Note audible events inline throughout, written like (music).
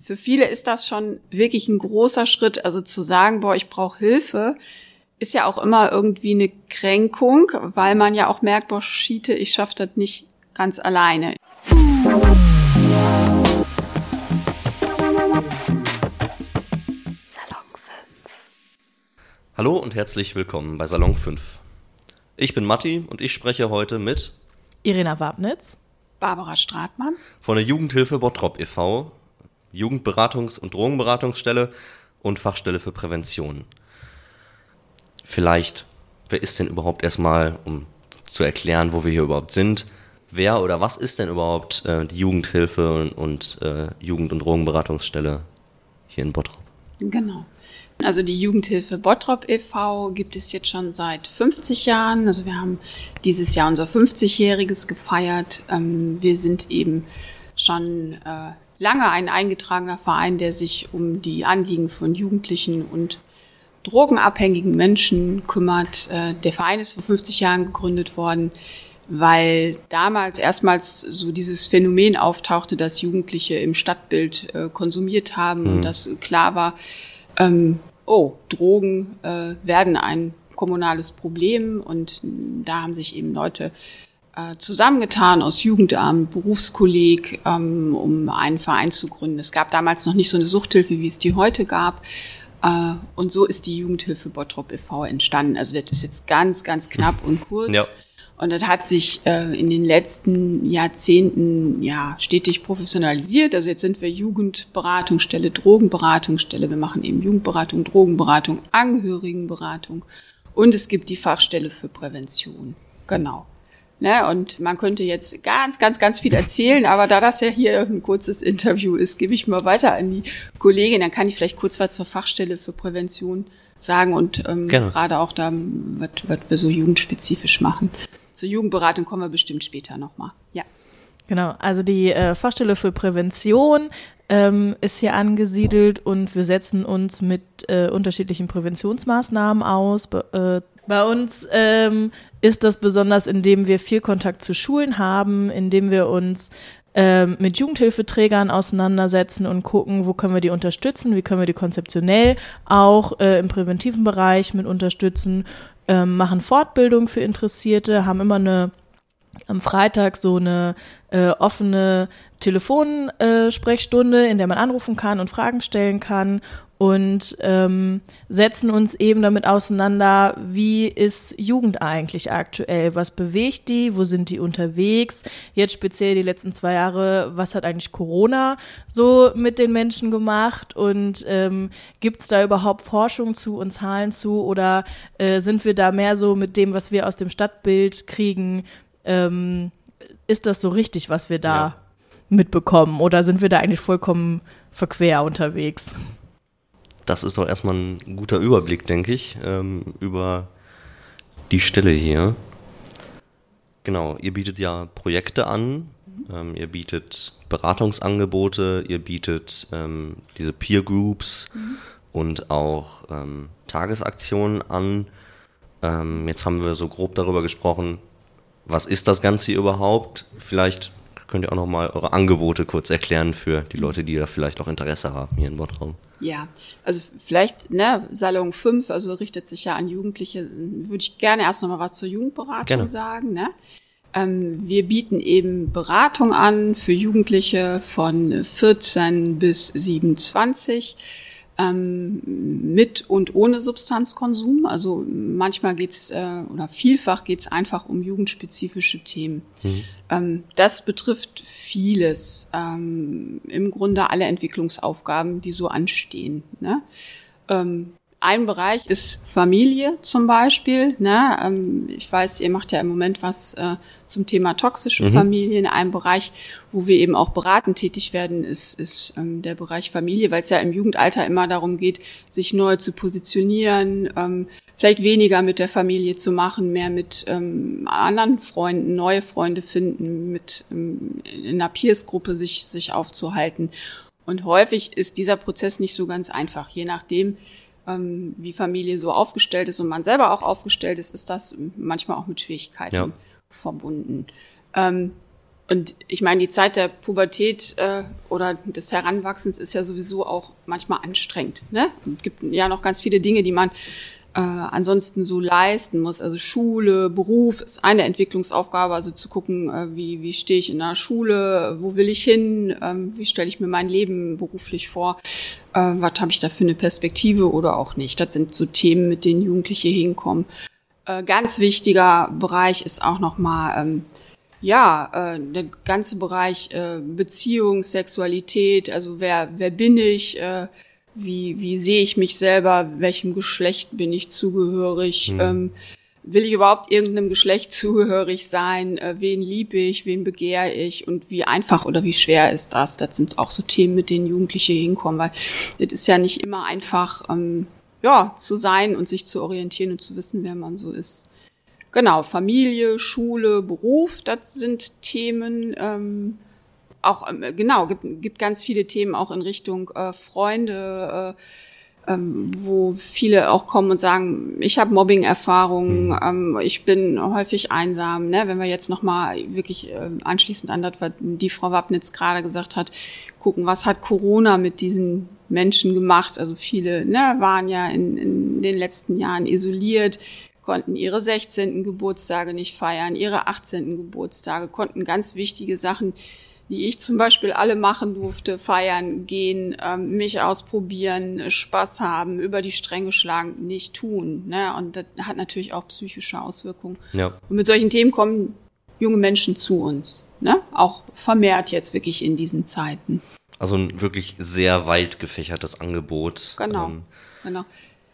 für viele ist das schon wirklich ein großer Schritt. Also zu sagen, boah, ich brauche Hilfe, ist ja auch immer irgendwie eine Kränkung, weil man ja auch merkt, boah, Schiete, ich schaffe das nicht ganz alleine. Salon 5. Hallo und herzlich willkommen bei Salon 5. Ich bin Matti und ich spreche heute mit Irina Wabnitz, Barbara Stratmann von der Jugendhilfe Bottrop e.V., Jugendberatungs- und Drogenberatungsstelle und Fachstelle für Prävention. Vielleicht, wer ist denn überhaupt erstmal, um zu erklären, wo wir hier überhaupt sind, wer oder was ist denn überhaupt äh, die Jugendhilfe und, und äh, Jugend- und Drogenberatungsstelle hier in Bottrop? Genau. Also die Jugendhilfe Bottrop e.V. gibt es jetzt schon seit 50 Jahren. Also wir haben dieses Jahr unser 50-jähriges gefeiert. Ähm, wir sind eben schon äh, lange ein eingetragener Verein, der sich um die Anliegen von Jugendlichen und drogenabhängigen Menschen kümmert. Äh, der Verein ist vor 50 Jahren gegründet worden, weil damals erstmals so dieses Phänomen auftauchte, dass Jugendliche im Stadtbild äh, konsumiert haben mhm. und dass klar war, ähm, oh, Drogen äh, werden ein kommunales Problem und da haben sich eben Leute zusammengetan aus Jugendamt, Berufskolleg, ähm, um einen Verein zu gründen. Es gab damals noch nicht so eine Suchthilfe, wie es die heute gab. Äh, und so ist die Jugendhilfe Bottrop e.V. entstanden. Also das ist jetzt ganz, ganz knapp und kurz. Ja. Und das hat sich äh, in den letzten Jahrzehnten ja stetig professionalisiert. Also jetzt sind wir Jugendberatungsstelle, Drogenberatungsstelle. Wir machen eben Jugendberatung, Drogenberatung, Angehörigenberatung. Und es gibt die Fachstelle für Prävention. Genau. Ne, und man könnte jetzt ganz, ganz, ganz viel erzählen, aber da das ja hier ein kurzes Interview ist, gebe ich mal weiter an die Kollegin. Dann kann ich vielleicht kurz was zur Fachstelle für Prävention sagen und ähm, gerade auch da, was, wir so jugendspezifisch machen. Zur Jugendberatung kommen wir bestimmt später nochmal. Ja. Genau, also die äh, Fachstelle für Prävention ähm, ist hier angesiedelt und wir setzen uns mit äh, unterschiedlichen Präventionsmaßnahmen aus. Be äh, bei uns ähm, ist das besonders, indem wir viel Kontakt zu Schulen haben, indem wir uns ähm, mit Jugendhilfeträgern auseinandersetzen und gucken, wo können wir die unterstützen, wie können wir die konzeptionell auch äh, im präventiven Bereich mit unterstützen, ähm, machen Fortbildung für Interessierte, haben immer eine am Freitag so eine äh, offene Telefonsprechstunde, äh, in der man anrufen kann und Fragen stellen kann und ähm, setzen uns eben damit auseinander, wie ist Jugend eigentlich aktuell? Was bewegt die? Wo sind die unterwegs? Jetzt speziell die letzten zwei Jahre, was hat eigentlich Corona so mit den Menschen gemacht? Und ähm, gibt es da überhaupt Forschung zu und Zahlen zu? Oder äh, sind wir da mehr so mit dem, was wir aus dem Stadtbild kriegen? Ähm, ist das so richtig, was wir da ja. mitbekommen? Oder sind wir da eigentlich vollkommen verquer unterwegs? Das ist doch erstmal ein guter Überblick, denke ich, ähm, über die Stelle hier. Genau, ihr bietet ja Projekte an, ähm, ihr bietet Beratungsangebote, ihr bietet ähm, diese Peer Groups mhm. und auch ähm, Tagesaktionen an. Ähm, jetzt haben wir so grob darüber gesprochen, was ist das Ganze überhaupt? Vielleicht könnt ihr auch noch mal eure Angebote kurz erklären für die Leute, die da vielleicht auch Interesse haben hier in Bottrop. Ja, also vielleicht, ne, Salon 5, also richtet sich ja an Jugendliche, würde ich gerne erst noch mal was zur Jugendberatung gerne. sagen, ne? Ähm, wir bieten eben Beratung an für Jugendliche von 14 bis 27 ähm, mit und ohne Substanzkonsum. Also manchmal geht's äh, oder vielfach geht's einfach um jugendspezifische Themen. Mhm. Ähm, das betrifft vieles, ähm, im Grunde alle Entwicklungsaufgaben, die so anstehen. Ne? Ähm, ein Bereich ist Familie zum Beispiel. Ne? Ähm, ich weiß, ihr macht ja im Moment was äh, zum Thema toxische mhm. Familien. Ein Bereich, wo wir eben auch beratend tätig werden, ist, ist ähm, der Bereich Familie, weil es ja im Jugendalter immer darum geht, sich neu zu positionieren, ähm, vielleicht weniger mit der Familie zu machen, mehr mit anderen Freunden, neue Freunde finden, mit in einer Peers-Gruppe sich, sich aufzuhalten. Und häufig ist dieser Prozess nicht so ganz einfach, je nachdem, ähm, wie Familie so aufgestellt ist und man selber auch aufgestellt ist, ist das manchmal auch mit Schwierigkeiten ja. verbunden. Ähm, Und ich meine, die Zeit der Pubertät äh, oder des Heranwachsens ist ja sowieso auch manchmal anstrengend. Ne? Es gibt ja noch ganz viele Dinge, die man äh, ansonsten so leisten muss. Also Schule, Beruf ist eine Entwicklungsaufgabe, also zu gucken, äh, wie, wie stehe ich in der Schule, wo will ich hin, ähm, wie stelle ich mir mein Leben beruflich vor, äh, was habe ich da für eine Perspektive oder auch nicht. Das sind so Themen, mit denen Jugendliche hinkommen. Äh, ganz wichtiger Bereich ist auch nochmal, ähm, ja, äh, der ganze Bereich äh, Beziehung, Sexualität, also wer, wer bin ich, äh, wie, wie sehe ich mich selber, welchem Geschlecht bin ich zugehörig, mhm. ähm, will ich überhaupt irgendeinem Geschlecht (laughs) zugehörig sein, äh, wen liebe ich, wen begehre ich und wie einfach oder wie schwer ist das? Das sind auch so Themen, mit denen Jugendliche hinkommen, weil es ist ja nicht immer einfach, ähm, ja, zu sein und sich zu orientieren und zu wissen, wer man so ist. Genau, Familie, Schule, Beruf, das sind Themen, ähm, auch, ähm, genau, gibt, gibt ganz viele Themen auch in Richtung äh, Freunde, äh, ähm, wo viele auch kommen und sagen, ich habe Mobbing-Erfahrungen, mhm. ähm, ich bin häufig einsam. Ne? Wenn wir jetzt nochmal wirklich äh, anschließend an das, was die Frau Wappnitz gerade gesagt hat, gucken, was hat Corona mit diesen Menschen gemacht? Also viele ne, waren ja in, in den letzten Jahren isoliert, konnten ihre 16. Geburtstage nicht feiern, ihre 18. Geburtstage, konnten ganz wichtige Sachen die ich zum Beispiel alle machen durfte, feiern, gehen, ähm, mich ausprobieren, Spaß haben, über die Stränge schlagen, nicht tun. Ne? Und das hat natürlich auch psychische Auswirkungen. Ja. Und mit solchen Themen kommen junge Menschen zu uns. Ne? Auch vermehrt jetzt wirklich in diesen Zeiten. Also ein wirklich sehr weit gefächertes Angebot. Genau. Ähm, genau.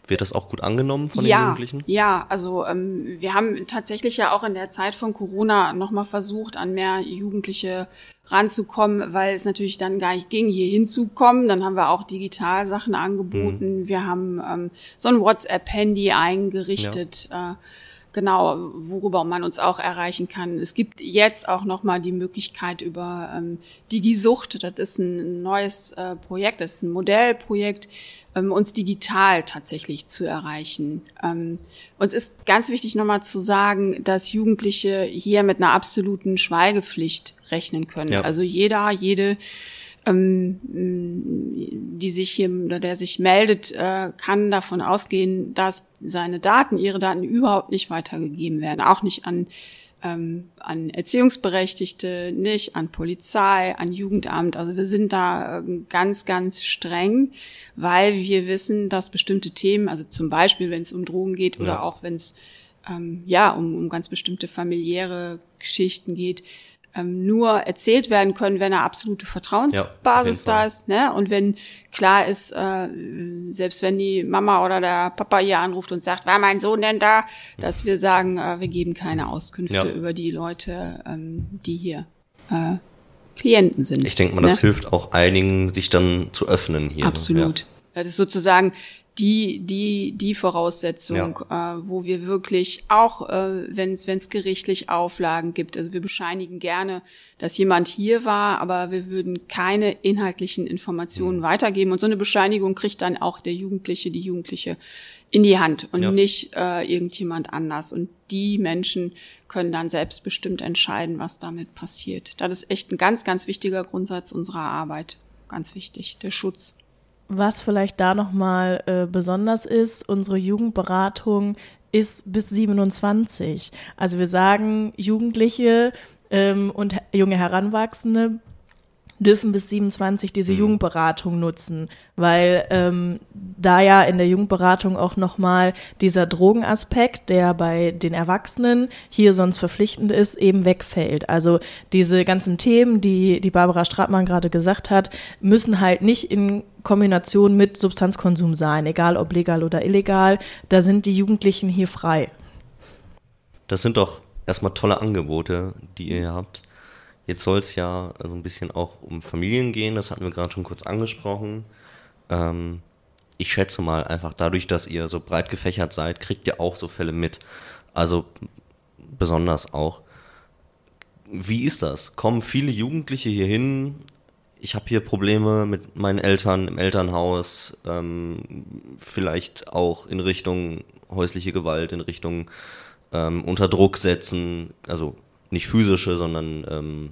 Wird das auch gut angenommen von ja, den Jugendlichen? Ja, also ähm, wir haben tatsächlich ja auch in der Zeit von Corona nochmal versucht, an mehr Jugendliche ranzukommen, weil es natürlich dann gar nicht ging, hier hinzukommen. Dann haben wir auch digital Sachen angeboten. Mhm. Wir haben ähm, so ein WhatsApp-Handy eingerichtet. Ja. Äh, genau, worüber man uns auch erreichen kann. Es gibt jetzt auch nochmal die Möglichkeit über ähm, Digisucht, das ist ein neues äh, Projekt, das ist ein Modellprojekt, uns digital tatsächlich zu erreichen. Ähm, uns ist ganz wichtig nochmal zu sagen, dass Jugendliche hier mit einer absoluten Schweigepflicht rechnen können. Ja. Also jeder, jede, ähm, die sich hier oder der sich meldet, äh, kann davon ausgehen, dass seine Daten, ihre Daten überhaupt nicht weitergegeben werden, auch nicht an ähm, an Erziehungsberechtigte, nicht an Polizei, an Jugendamt. Also wir sind da ähm, ganz, ganz streng, weil wir wissen, dass bestimmte Themen, also zum Beispiel, wenn es um Drogen geht oder ja. auch wenn es ähm, ja um, um ganz bestimmte familiäre Geschichten geht, ähm, nur erzählt werden können, wenn eine absolute Vertrauensbasis ja, da ist. Ne? Und wenn klar ist, äh, selbst wenn die Mama oder der Papa hier anruft und sagt, war mein Sohn denn da, dass wir sagen, äh, wir geben keine Auskünfte ja. über die Leute, ähm, die hier äh, Klienten sind. Ich denke mal, das ne? hilft auch einigen, sich dann zu öffnen hier. Absolut. Ja. Das ist sozusagen die, die, die Voraussetzung, ja. äh, wo wir wirklich auch, äh, wenn es gerichtlich Auflagen gibt, also wir bescheinigen gerne, dass jemand hier war, aber wir würden keine inhaltlichen Informationen mhm. weitergeben. Und so eine Bescheinigung kriegt dann auch der Jugendliche, die Jugendliche in die Hand und ja. nicht äh, irgendjemand anders. Und die Menschen können dann selbstbestimmt entscheiden, was damit passiert. Das ist echt ein ganz, ganz wichtiger Grundsatz unserer Arbeit. Ganz wichtig, der Schutz. Was vielleicht da nochmal äh, besonders ist, unsere Jugendberatung ist bis 27. Also wir sagen, Jugendliche ähm, und junge Heranwachsende dürfen bis 27 diese mhm. Jugendberatung nutzen, weil ähm, da ja in der Jugendberatung auch nochmal dieser Drogenaspekt, der bei den Erwachsenen hier sonst verpflichtend ist, eben wegfällt. Also diese ganzen Themen, die die Barbara Stratmann gerade gesagt hat, müssen halt nicht in Kombination mit Substanzkonsum sein, egal ob legal oder illegal. Da sind die Jugendlichen hier frei. Das sind doch erstmal tolle Angebote, die ihr habt. Jetzt soll es ja so ein bisschen auch um Familien gehen, das hatten wir gerade schon kurz angesprochen. Ähm, ich schätze mal einfach dadurch, dass ihr so breit gefächert seid, kriegt ihr auch so Fälle mit. Also besonders auch. Wie ist das? Kommen viele Jugendliche hier hin? Ich habe hier Probleme mit meinen Eltern im Elternhaus, ähm, vielleicht auch in Richtung häusliche Gewalt, in Richtung ähm, unter Druck setzen, also nicht physische, sondern ähm,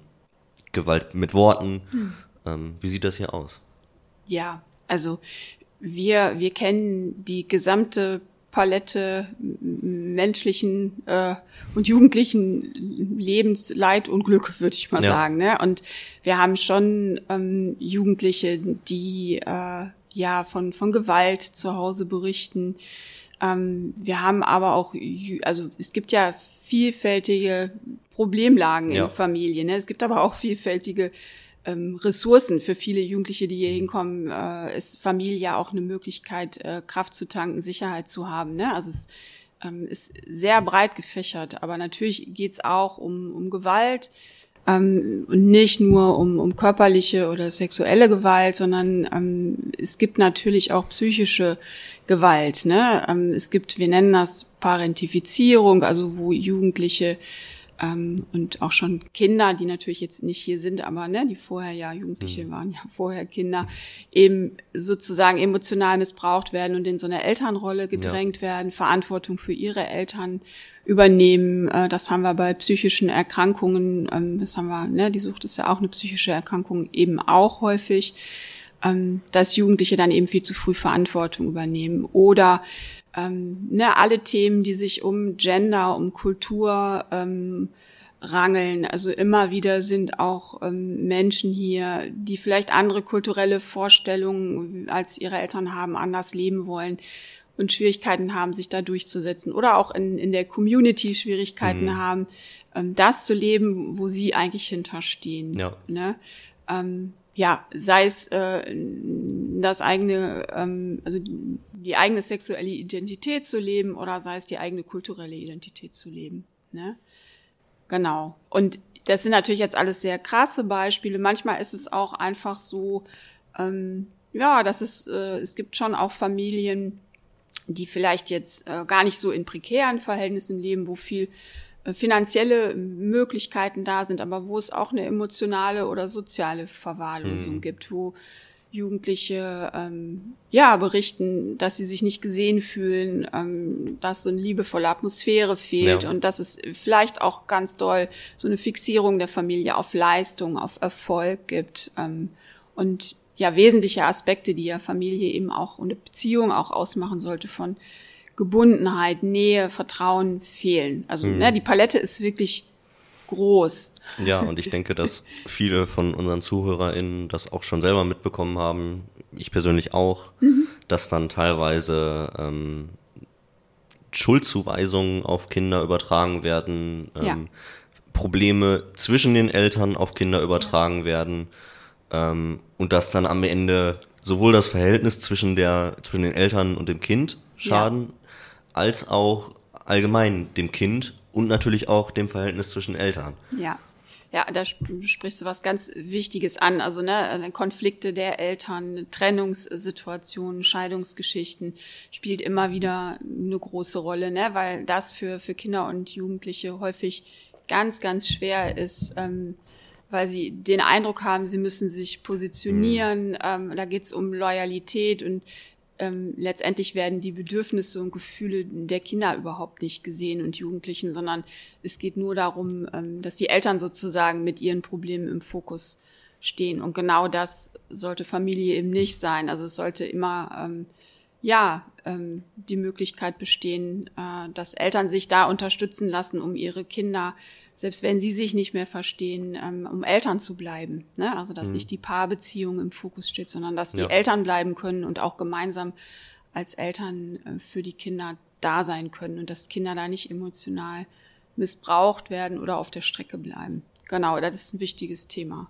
Gewalt mit Worten. Hm. Ähm, wie sieht das hier aus? Ja, also wir, wir kennen die gesamte Palette menschlichen äh, und jugendlichen Lebensleid und Glück, würde ich mal ja. sagen. Ne? Und wir haben schon ähm, Jugendliche, die äh, ja von, von Gewalt zu Hause berichten. Ähm, wir haben aber auch, also es gibt ja vielfältige Problemlagen ja. in Familien. Ne? Es gibt aber auch vielfältige ähm, Ressourcen für viele Jugendliche, die hier mhm. hinkommen, äh, ist Familie ja auch eine Möglichkeit, äh, Kraft zu tanken, Sicherheit zu haben. Ne? Also es ähm, ist sehr breit gefächert, aber natürlich geht's auch um, um Gewalt ähm, und nicht nur um, um körperliche oder sexuelle Gewalt, sondern ähm, es gibt natürlich auch psychische Gewalt. Ne? Ähm, es gibt, wir nennen das Parentifizierung, also wo Jugendliche ähm, und auch schon Kinder, die natürlich jetzt nicht hier sind, aber ne, die vorher ja Jugendliche mhm. waren, ja vorher Kinder, eben sozusagen emotional missbraucht werden und in so eine Elternrolle gedrängt ja. werden, Verantwortung für ihre Eltern übernehmen. Äh, das haben wir bei psychischen Erkrankungen, ähm, das haben wir, ne, die Sucht ist ja auch eine psychische Erkrankung, eben auch häufig, ähm, dass Jugendliche dann eben viel zu früh Verantwortung übernehmen oder ähm, ne, alle Themen, die sich um Gender, um Kultur ähm, rangeln. Also immer wieder sind auch ähm, Menschen hier, die vielleicht andere kulturelle Vorstellungen als ihre Eltern haben, anders leben wollen und Schwierigkeiten haben, sich da durchzusetzen. Oder auch in, in der Community Schwierigkeiten mhm. haben, ähm, das zu leben, wo sie eigentlich hinterstehen. Ja. Ne? Ähm, ja, sei es äh, das eigene, ähm, also die eigene sexuelle Identität zu leben oder sei es die eigene kulturelle Identität zu leben. Ne? Genau. Und das sind natürlich jetzt alles sehr krasse Beispiele. Manchmal ist es auch einfach so, ähm, ja, dass es, äh, es gibt schon auch Familien, die vielleicht jetzt äh, gar nicht so in prekären Verhältnissen leben, wo viel äh, finanzielle Möglichkeiten da sind, aber wo es auch eine emotionale oder soziale Verwahrlosung mhm. gibt, wo Jugendliche ähm, ja berichten, dass sie sich nicht gesehen fühlen, ähm, dass so eine liebevolle Atmosphäre fehlt ja. und dass es vielleicht auch ganz doll so eine Fixierung der Familie auf Leistung, auf Erfolg gibt ähm, und ja wesentliche Aspekte, die ja Familie eben auch und eine Beziehung auch ausmachen sollte von Gebundenheit, Nähe, Vertrauen fehlen. Also mhm. ne, die Palette ist wirklich groß. Ja, und ich denke, dass viele von unseren ZuhörerInnen das auch schon selber mitbekommen haben, ich persönlich auch, mhm. dass dann teilweise ähm, Schuldzuweisungen auf Kinder übertragen werden, ähm, ja. Probleme zwischen den Eltern auf Kinder übertragen werden ähm, und dass dann am Ende sowohl das Verhältnis zwischen, der, zwischen den Eltern und dem Kind schaden, ja. als auch allgemein dem Kind und natürlich auch dem Verhältnis zwischen Eltern. Ja. Ja, da sprichst du was ganz Wichtiges an. Also ne, Konflikte der Eltern, Trennungssituationen, Scheidungsgeschichten spielt immer wieder eine große Rolle, ne, weil das für für Kinder und Jugendliche häufig ganz ganz schwer ist. Ähm, weil sie den Eindruck haben, sie müssen sich positionieren. Mhm. Ähm, da geht's um Loyalität und ähm, letztendlich werden die Bedürfnisse und Gefühle der Kinder überhaupt nicht gesehen und Jugendlichen, sondern es geht nur darum, ähm, dass die Eltern sozusagen mit ihren Problemen im Fokus stehen. Und genau das sollte Familie eben nicht sein. Also es sollte immer ähm, ja ähm, die Möglichkeit bestehen, äh, dass Eltern sich da unterstützen lassen, um ihre Kinder selbst wenn sie sich nicht mehr verstehen, ähm, um Eltern zu bleiben. Ne? Also dass mhm. nicht die Paarbeziehung im Fokus steht, sondern dass die ja. Eltern bleiben können und auch gemeinsam als Eltern äh, für die Kinder da sein können und dass Kinder da nicht emotional missbraucht werden oder auf der Strecke bleiben. Genau, das ist ein wichtiges Thema.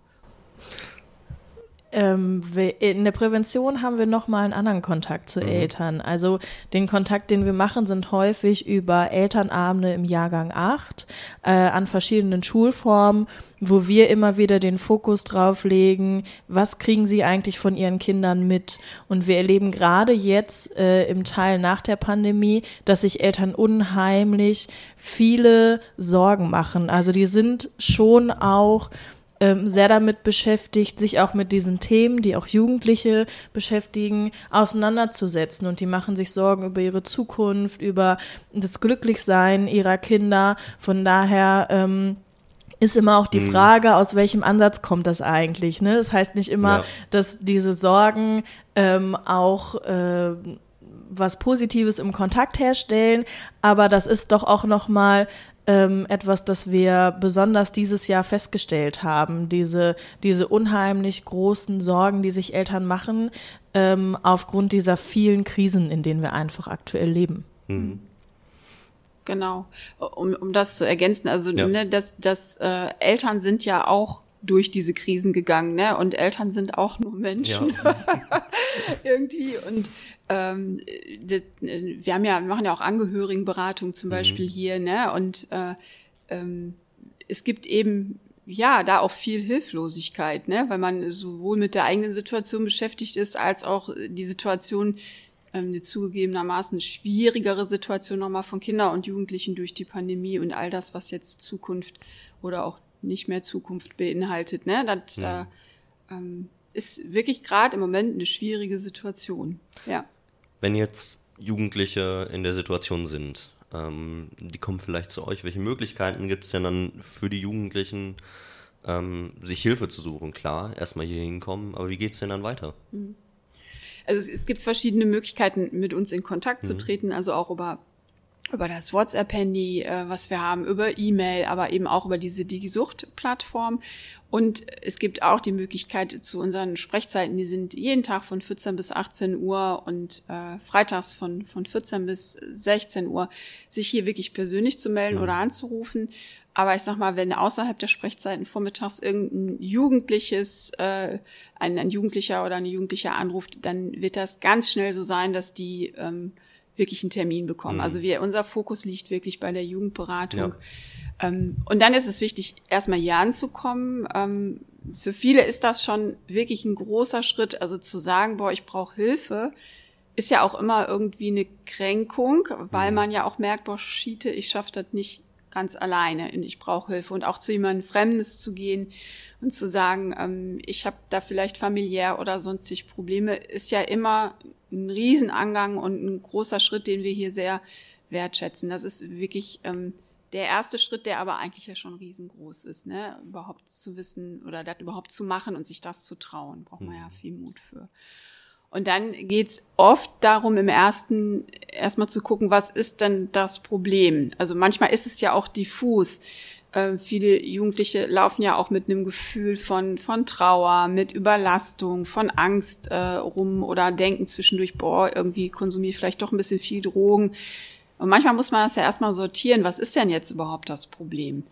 Ähm, in der Prävention haben wir nochmal einen anderen Kontakt zu mhm. Eltern. Also den Kontakt, den wir machen, sind häufig über Elternabende im Jahrgang 8 äh, an verschiedenen Schulformen, wo wir immer wieder den Fokus drauf legen, was kriegen sie eigentlich von ihren Kindern mit. Und wir erleben gerade jetzt äh, im Teil nach der Pandemie, dass sich Eltern unheimlich viele Sorgen machen. Also die sind schon auch ähm, sehr damit beschäftigt, sich auch mit diesen Themen, die auch Jugendliche beschäftigen, auseinanderzusetzen. Und die machen sich Sorgen über ihre Zukunft, über das Glücklichsein ihrer Kinder. Von daher ähm, ist immer auch die mhm. Frage, aus welchem Ansatz kommt das eigentlich. Ne? Das heißt nicht immer, ja. dass diese Sorgen ähm, auch äh, was Positives im Kontakt herstellen, aber das ist doch auch nochmal ähm, etwas, das wir besonders dieses Jahr festgestellt haben. Diese, diese unheimlich großen Sorgen, die sich Eltern machen, ähm, aufgrund dieser vielen Krisen, in denen wir einfach aktuell leben. Mhm. Genau, um, um das zu ergänzen, also ja. ne, das, das äh, Eltern sind ja auch durch diese Krisen gegangen, ne? Und Eltern sind auch nur Menschen ja. (laughs) irgendwie. Und ähm, das, wir haben ja, wir machen ja auch Angehörigenberatung zum mhm. Beispiel hier, ne? Und äh, ähm, es gibt eben ja da auch viel Hilflosigkeit, ne? Weil man sowohl mit der eigenen Situation beschäftigt ist, als auch die Situation ähm, eine zugegebenermaßen schwierigere Situation nochmal von Kindern und Jugendlichen durch die Pandemie und all das, was jetzt Zukunft oder auch nicht mehr Zukunft beinhaltet. Ne? Das ja. äh, ähm, ist wirklich gerade im Moment eine schwierige Situation. Ja. Wenn jetzt Jugendliche in der Situation sind, ähm, die kommen vielleicht zu euch, welche Möglichkeiten gibt es denn dann für die Jugendlichen, ähm, sich Hilfe zu suchen? Klar, erstmal hier hinkommen, aber wie geht es denn dann weiter? Mhm. Also es, es, gibt verschiedene Möglichkeiten, mit uns in Kontakt mhm. zu treten, also auch über über das WhatsApp-Handy, äh, was wir haben, über E-Mail, aber eben auch über diese Digisucht-Plattform. Und es gibt auch die Möglichkeit zu unseren Sprechzeiten, die sind jeden Tag von 14 bis 18 Uhr und äh, freitags von, von 14 bis 16 Uhr, sich hier wirklich persönlich zu melden ja. oder anzurufen. Aber ich sag mal, wenn außerhalb der Sprechzeiten vormittags irgendein Jugendliches, äh, ein, ein Jugendlicher oder eine Jugendliche anruft, dann wird das ganz schnell so sein, dass die ähm, wirklich einen Termin bekommen. Mhm. Also wir, unser Fokus liegt wirklich bei der Jugendberatung. Ja. Ähm, und dann ist es wichtig, erstmal hier anzukommen. Ähm, für viele ist das schon wirklich ein großer Schritt. Also zu sagen, boah, ich brauche Hilfe, ist ja auch immer irgendwie eine Kränkung, weil mhm. man ja auch merkt, boah, Schiete, ich schaffe das nicht ganz alleine und ich brauche Hilfe. Und auch zu jemandem Fremdes zu gehen und zu sagen, ähm, ich habe da vielleicht familiär oder sonstig Probleme, ist ja immer ein Riesenangang und ein großer Schritt, den wir hier sehr wertschätzen. Das ist wirklich ähm, der erste Schritt, der aber eigentlich ja schon riesengroß ist, ne? Überhaupt zu wissen oder das überhaupt zu machen und sich das zu trauen, braucht man ja mhm. viel Mut für. Und dann geht's oft darum, im ersten erstmal zu gucken, was ist denn das Problem? Also manchmal ist es ja auch diffus. Äh, viele Jugendliche laufen ja auch mit einem Gefühl von, von Trauer, mit Überlastung, von Angst äh, rum oder denken zwischendurch, boah, irgendwie konsumiere ich vielleicht doch ein bisschen viel Drogen. Und manchmal muss man das ja erstmal sortieren, was ist denn jetzt überhaupt das Problem?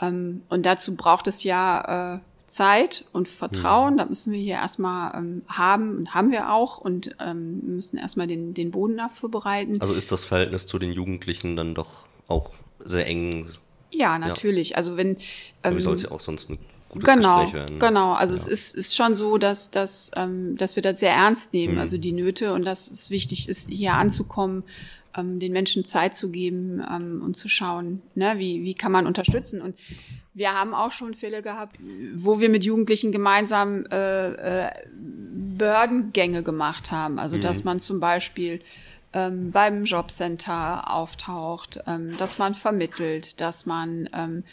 Ähm, und dazu braucht es ja äh, Zeit und Vertrauen. Mhm. Da müssen wir hier erstmal ähm, haben und haben wir auch und ähm, müssen erstmal den, den Boden dafür bereiten. Also ist das Verhältnis zu den Jugendlichen dann doch auch sehr eng ja, natürlich. Ja. Also wenn ähm, wie soll es ja auch sonst ein gutes genau, Gespräch werden? Genau, also ja. es ist, ist schon so, dass, dass, ähm, dass wir das sehr ernst nehmen, mhm. also die Nöte und dass es wichtig ist, hier anzukommen, ähm, den Menschen Zeit zu geben ähm, und zu schauen, ne, wie, wie kann man unterstützen. Und wir haben auch schon Fälle gehabt, wo wir mit Jugendlichen gemeinsam äh, äh, Behördengänge gemacht haben. Also mhm. dass man zum Beispiel ähm, beim Jobcenter auftaucht, ähm, dass man vermittelt, dass man ähm,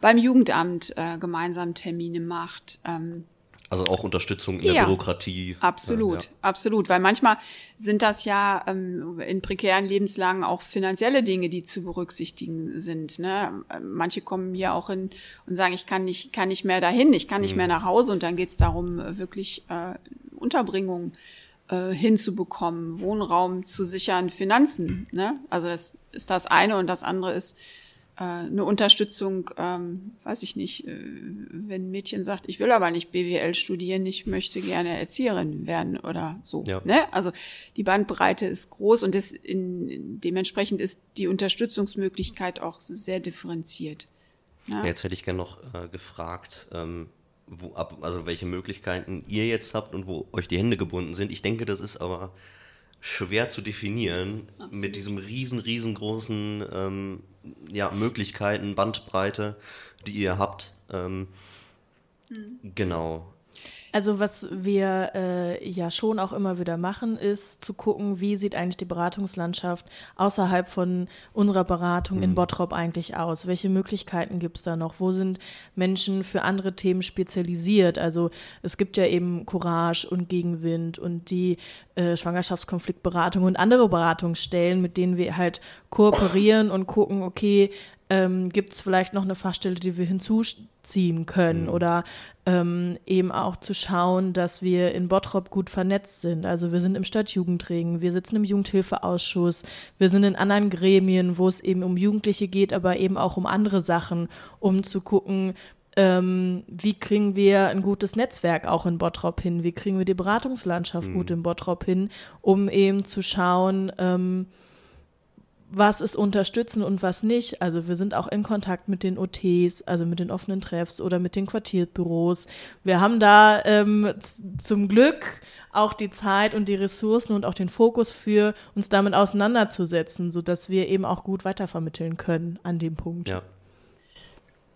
beim Jugendamt äh, gemeinsam Termine macht. Ähm, also auch Unterstützung in ja, der Bürokratie. Absolut, ja. absolut. Weil manchmal sind das ja ähm, in prekären Lebenslagen auch finanzielle Dinge, die zu berücksichtigen sind. Ne? Manche kommen hier auch hin und sagen, ich kann nicht, kann nicht mehr dahin, ich kann nicht mhm. mehr nach Hause und dann geht es darum, wirklich äh, Unterbringung äh, hinzubekommen, Wohnraum zu sichern, Finanzen. Ne? Also das ist das eine und das andere ist äh, eine Unterstützung, ähm, weiß ich nicht, äh, wenn ein Mädchen sagt, ich will aber nicht BWL studieren, ich möchte gerne Erzieherin werden oder so. Ja. Ne? Also die Bandbreite ist groß und das in, dementsprechend ist die Unterstützungsmöglichkeit auch sehr differenziert. Ja? Jetzt hätte ich gerne noch äh, gefragt, ähm, wo ab, also welche Möglichkeiten ihr jetzt habt und wo euch die Hände gebunden sind. Ich denke, das ist aber schwer zu definieren Absolut. mit diesem riesen, riesengroßen ähm, ja, Möglichkeiten, Bandbreite, die ihr habt. Ähm, mhm. Genau. Also was wir äh, ja schon auch immer wieder machen, ist zu gucken, wie sieht eigentlich die Beratungslandschaft außerhalb von unserer Beratung mhm. in Bottrop eigentlich aus? Welche Möglichkeiten gibt es da noch? Wo sind Menschen für andere Themen spezialisiert? Also es gibt ja eben Courage und Gegenwind und die äh, Schwangerschaftskonfliktberatung und andere Beratungsstellen, mit denen wir halt kooperieren und gucken, okay, ähm, gibt es vielleicht noch eine Fachstelle, die wir hinzuziehen können mhm. oder ähm, eben auch zu schauen, dass wir in Bottrop gut vernetzt sind. Also wir sind im Stadtjugendring, wir sitzen im Jugendhilfeausschuss, wir sind in anderen Gremien, wo es eben um Jugendliche geht, aber eben auch um andere Sachen, um zu gucken, ähm, wie kriegen wir ein gutes Netzwerk auch in Bottrop hin, wie kriegen wir die Beratungslandschaft mhm. gut in Bottrop hin, um eben zu schauen, ähm, was ist unterstützen und was nicht. Also wir sind auch in Kontakt mit den OTs, also mit den offenen Treffs oder mit den Quartierbüros. Wir haben da ähm, zum Glück auch die Zeit und die Ressourcen und auch den Fokus für uns damit auseinanderzusetzen, sodass wir eben auch gut weitervermitteln können an dem Punkt. Ja.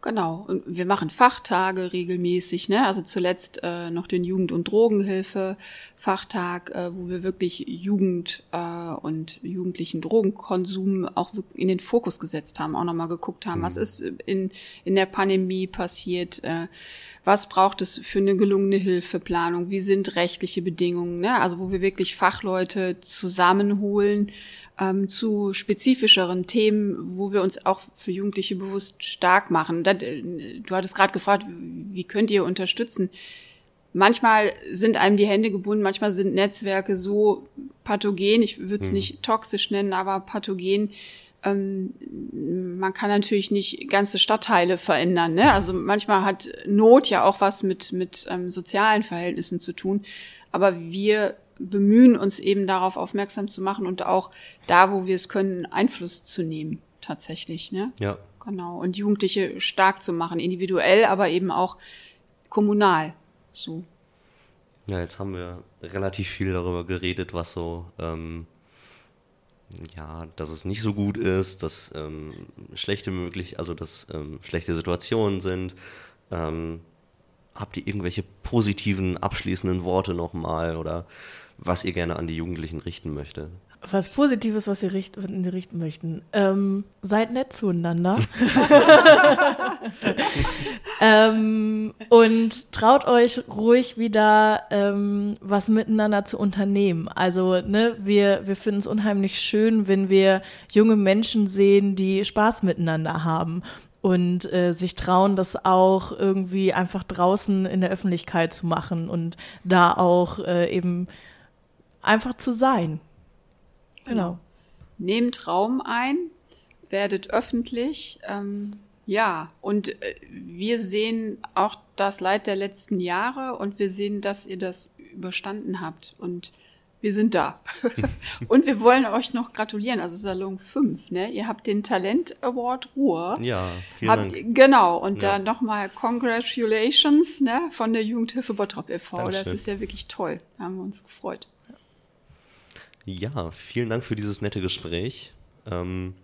Genau. Und wir machen Fachtage regelmäßig, ne? Also zuletzt äh, noch den Jugend- und Drogenhilfe-Fachtag, äh, wo wir wirklich Jugend äh, und jugendlichen Drogenkonsum auch in den Fokus gesetzt haben, auch nochmal geguckt haben, mhm. was ist in, in der Pandemie passiert, äh, was braucht es für eine gelungene Hilfeplanung, wie sind rechtliche Bedingungen, ne? Also wo wir wirklich Fachleute zusammenholen, ähm, zu spezifischeren Themen, wo wir uns auch für Jugendliche bewusst stark machen. Das, äh, du hattest gerade gefragt, wie könnt ihr unterstützen? Manchmal sind einem die Hände gebunden, manchmal sind Netzwerke so pathogen, ich würde es hm. nicht toxisch nennen, aber pathogen. Ähm, man kann natürlich nicht ganze Stadtteile verändern. Ne? Also manchmal hat Not ja auch was mit, mit ähm, sozialen Verhältnissen zu tun. Aber wir bemühen, uns eben darauf aufmerksam zu machen und auch da, wo wir es können, Einfluss zu nehmen, tatsächlich. Ne? Ja. Genau. Und Jugendliche stark zu machen, individuell, aber eben auch kommunal. So. Ja, jetzt haben wir relativ viel darüber geredet, was so, ähm, ja, dass es nicht so gut ist, dass ähm, schlechte möglich, also dass ähm, schlechte Situationen sind. Ähm, habt ihr irgendwelche positiven, abschließenden Worte nochmal oder was ihr gerne an die Jugendlichen richten möchtet. Was Positives, was ihr richt, richten möchten. Ähm, seid nett zueinander. (laughs) (laughs) ähm, und traut euch ruhig wieder ähm, was miteinander zu unternehmen. Also, ne, wir, wir finden es unheimlich schön, wenn wir junge Menschen sehen, die Spaß miteinander haben und äh, sich trauen, das auch irgendwie einfach draußen in der Öffentlichkeit zu machen und da auch äh, eben einfach zu sein. Genau. Nehmt Raum ein, werdet öffentlich. Ähm, ja, und äh, wir sehen auch das Leid der letzten Jahre und wir sehen, dass ihr das überstanden habt. Und wir sind da. (laughs) und wir wollen euch noch gratulieren, also Salon 5, ne? Ihr habt den Talent Award Ruhr. Ja, vielen habt, Dank. Genau, und ja. dann nochmal Congratulations, ne, von der Jugendhilfe Bottrop e.V. Das ist ja wirklich toll. Da haben wir uns gefreut. Ja, vielen Dank für dieses nette Gespräch. Ähm,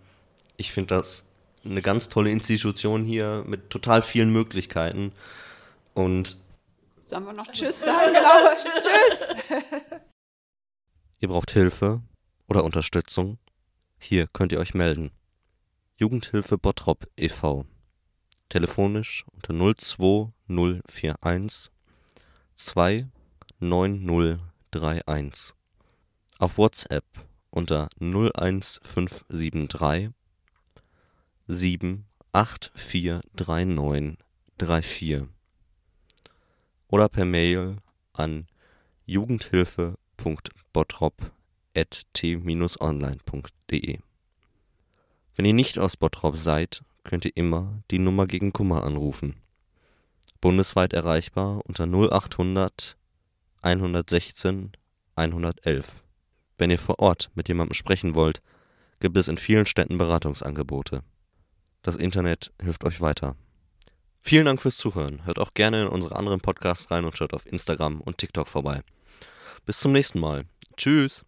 ich finde das eine ganz tolle Institution hier mit total vielen Möglichkeiten. Und Sollen wir noch Tschüss sagen? Genau. (laughs) Tschüss. (laughs) Ihr braucht Hilfe oder Unterstützung? Hier könnt ihr euch melden. Jugendhilfe Bottrop e.V. Telefonisch unter 02041 29031 auf WhatsApp unter 01573 7843934 oder per Mail an jugendhilfe.bottrop.t-online.de. Wenn ihr nicht aus Bottrop seid, könnt ihr immer die Nummer gegen Kummer anrufen. Bundesweit erreichbar unter 0800 116 111. Wenn ihr vor Ort mit jemandem sprechen wollt, gibt es in vielen Städten Beratungsangebote. Das Internet hilft euch weiter. Vielen Dank fürs Zuhören. Hört auch gerne in unsere anderen Podcasts rein und schaut auf Instagram und TikTok vorbei. Bis zum nächsten Mal. Tschüss.